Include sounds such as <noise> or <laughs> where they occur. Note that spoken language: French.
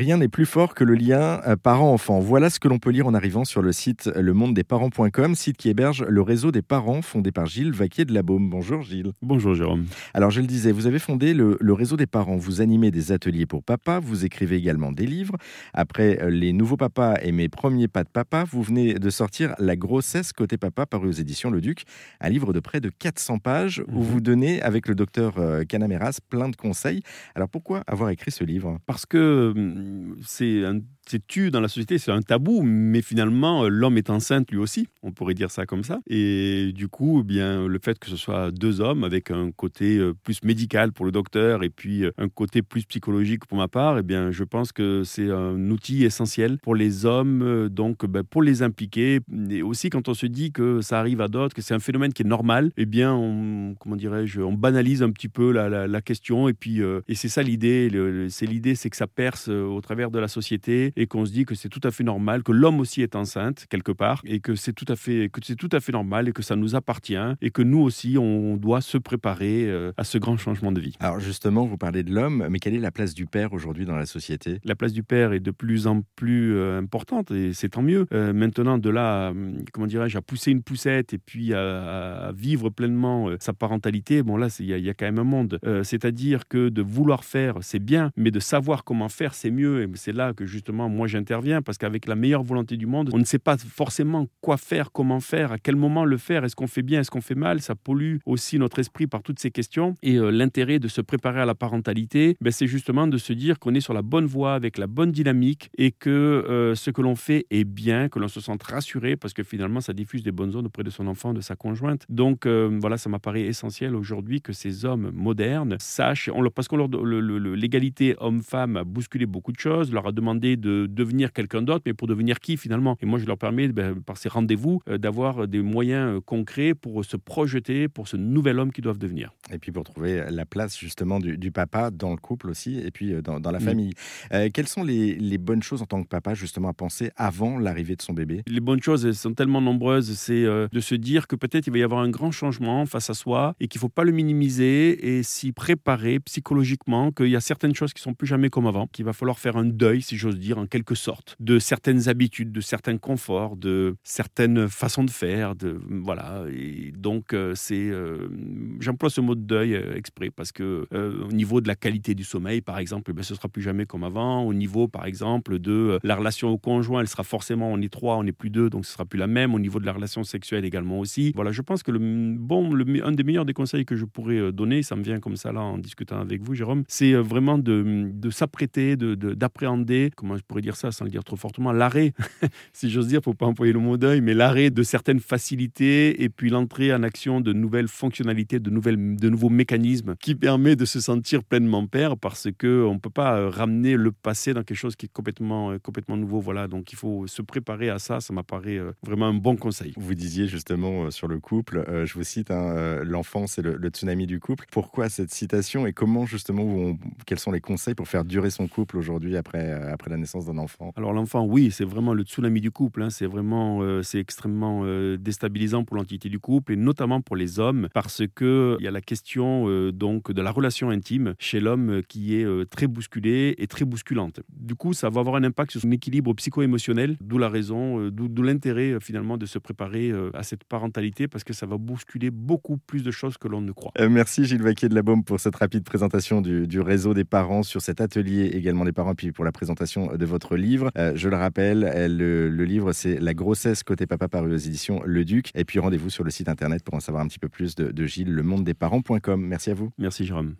Rien n'est plus fort que le lien euh, parent-enfant. Voilà ce que l'on peut lire en arrivant sur le site lemondedesparents.com, site qui héberge le réseau des parents fondé par Gilles Vaquier de la Baume. Bonjour Gilles. Bonjour Jérôme. Alors je le disais, vous avez fondé le, réseau des parents. Vous animez des ateliers pour papa, vous écrivez également des livres. Après euh, Les Nouveaux Papas et Mes Premiers Pas de Papa, vous venez de sortir La grossesse côté papa paru aux éditions Le Duc, un livre de près de 400 pages où mhm. vous donnez avec le docteur euh, Canameras plein de conseils. Alors pourquoi avoir écrit ce livre? Parce que hum, c'est un c'est tu dans la société, c'est un tabou, mais finalement, euh, l'homme est enceinte lui aussi, on pourrait dire ça comme ça. Et du coup, eh bien, le fait que ce soit deux hommes avec un côté euh, plus médical pour le docteur et puis euh, un côté plus psychologique pour ma part, eh bien, je pense que c'est un outil essentiel pour les hommes, donc ben, pour les impliquer. Et aussi, quand on se dit que ça arrive à d'autres, que c'est un phénomène qui est normal, eh bien, on, comment dirais-je, on banalise un petit peu la, question. Et puis, et c'est ça l'idée. C'est l'idée, c'est que ça perce au travers de la société et qu'on se dit que c'est tout à fait normal, que l'homme aussi est enceinte quelque part et que c'est tout à fait que c'est tout à fait normal et que ça nous appartient et que nous aussi on doit se préparer euh, à ce grand changement de vie. Alors justement, vous parlez de l'homme, mais quelle est la place du père aujourd'hui dans la société? La place du père est de plus en plus euh, importante et c'est tant mieux. Euh, maintenant, de là, comment dirais-je, à pousser une poussette et puis à, vivre pleinement sa parentalité, bon là, il y, y, a quand même un monde. C'est-à-dire que de vouloir faire, c'est bien, mais de savoir comment faire, c'est mieux. Et c'est là que justement moi j'interviens parce qu'avec la meilleure volonté du monde, on ne sait pas forcément quoi faire, comment faire, à quel moment le faire, est-ce qu'on fait bien, est-ce qu'on fait mal, ça pollue aussi notre esprit par toutes ces questions. Et euh, l'intérêt de se préparer à la parentalité, ben, c'est justement de se dire qu'on est sur la bonne voie avec la bonne dynamique et que euh, ce que l'on fait est bien, que l'on se sente rassuré parce que finalement ça diffuse des bonnes ondes auprès de son enfant, de sa conjointe. Donc euh, voilà, ça m'apparaît essentiel aujourd'hui que ces hommes modernes sachent, on, parce que l'égalité homme-femme a bousculé beaucoup de choses, leur a demandé de devenir quelqu'un d'autre, mais pour devenir qui finalement? Et moi, je leur permets, ben, par ces rendez-vous, euh, d'avoir des moyens euh, concrets pour se projeter pour ce nouvel homme qu'ils doivent devenir. Et puis pour trouver la place justement du, papa dans le couple aussi, et puis euh, dans, la mm. famille. quelles sont les, les, bonnes choses en tant que papa justement à penser avant l'arrivée de son bébé? Les bonnes choses elles sont tellement nombreuses, c'est de se dire que peut-être il va y avoir un grand changement face à soi et qu'il ne faut pas le minimiser et s'y préparer psychologiquement, qu'il y a certaines choses qui sont plus jamais comme avant, qu'il va falloir faire un deuil, si j'ose dire, en quelque sorte, de certaines habitudes, de certains conforts, de certaines façons de faire, de voilà. Et donc euh, c'est, euh, j'emploie ce mot de deuil euh, exprès parce que au niveau de la qualité du sommeil, par exemple, ben, ce sera plus jamais comme avant. Au niveau, par exemple, de la relation au conjoint, elle sera forcément on est trois, on est plus deux, donc ce sera plus la même. Au niveau de la relation sexuelle également aussi. Voilà, je pense que le bon, un des meilleurs des conseils que je pourrais donner, ça me vient comme ça là en discutant avec vous, Jérôme, c'est vraiment de, de s'apprêter, de, d'appréhender, comment je pourrais dire ça sans le dire trop fortement, l'arrêt, <laughs> si j'ose dire, faut pas employer le mot deuil, mais l'arrêt de certaines facilités et puis l'entrée en action de nouvelles fonctionnalités, de, nouvelles, de nouveaux mécanismes qui permet de se sentir pleinement père parce que on peut pas euh, ramener le passé dans quelque chose qui est complètement, euh, complètement nouveau. Voilà, donc il faut se préparer à ça. Ça m'apparaît euh, vraiment un bon conseil. Vous disiez justement sur le couple, je vous cite, hein, l'enfant c'est le, tsunami du couple. Pourquoi cette citation et comment justement, quels sont les conseils pour faire durer son couple aujourd'hui après, après la naissance d'un enfant Alors l'enfant, oui, c'est vraiment le tsunami du couple. Hein. C'est vraiment, euh, c'est extrêmement euh, déstabilisant pour l'entité du couple et notamment pour les hommes parce que il y a la question euh, donc de la relation intime chez l'homme qui est très bousculée et très bousculante. Du coup, ça va avoir un impact sur son équilibre psycho-émotionnel, d'où la raison, d'où l'intérêt finalement de se préparer à cette parentalité parce que ça va bousculer beaucoup plus de choses que l'on ne croit. merci Gilles Vaquier de la Baume pour cette rapide présentation du, du, réseau des parents sur cet atelier également des parents puis pour la présentation de votre livre. Euh, je le rappelle, le, le livre, c'est La grossesse côté papa paru aux éditions Le Duc. Et puis rendez-vous sur le site internet pour en savoir un petit peu plus de Gilles, le monde des parents.com. Merci à vous. Merci Jérôme.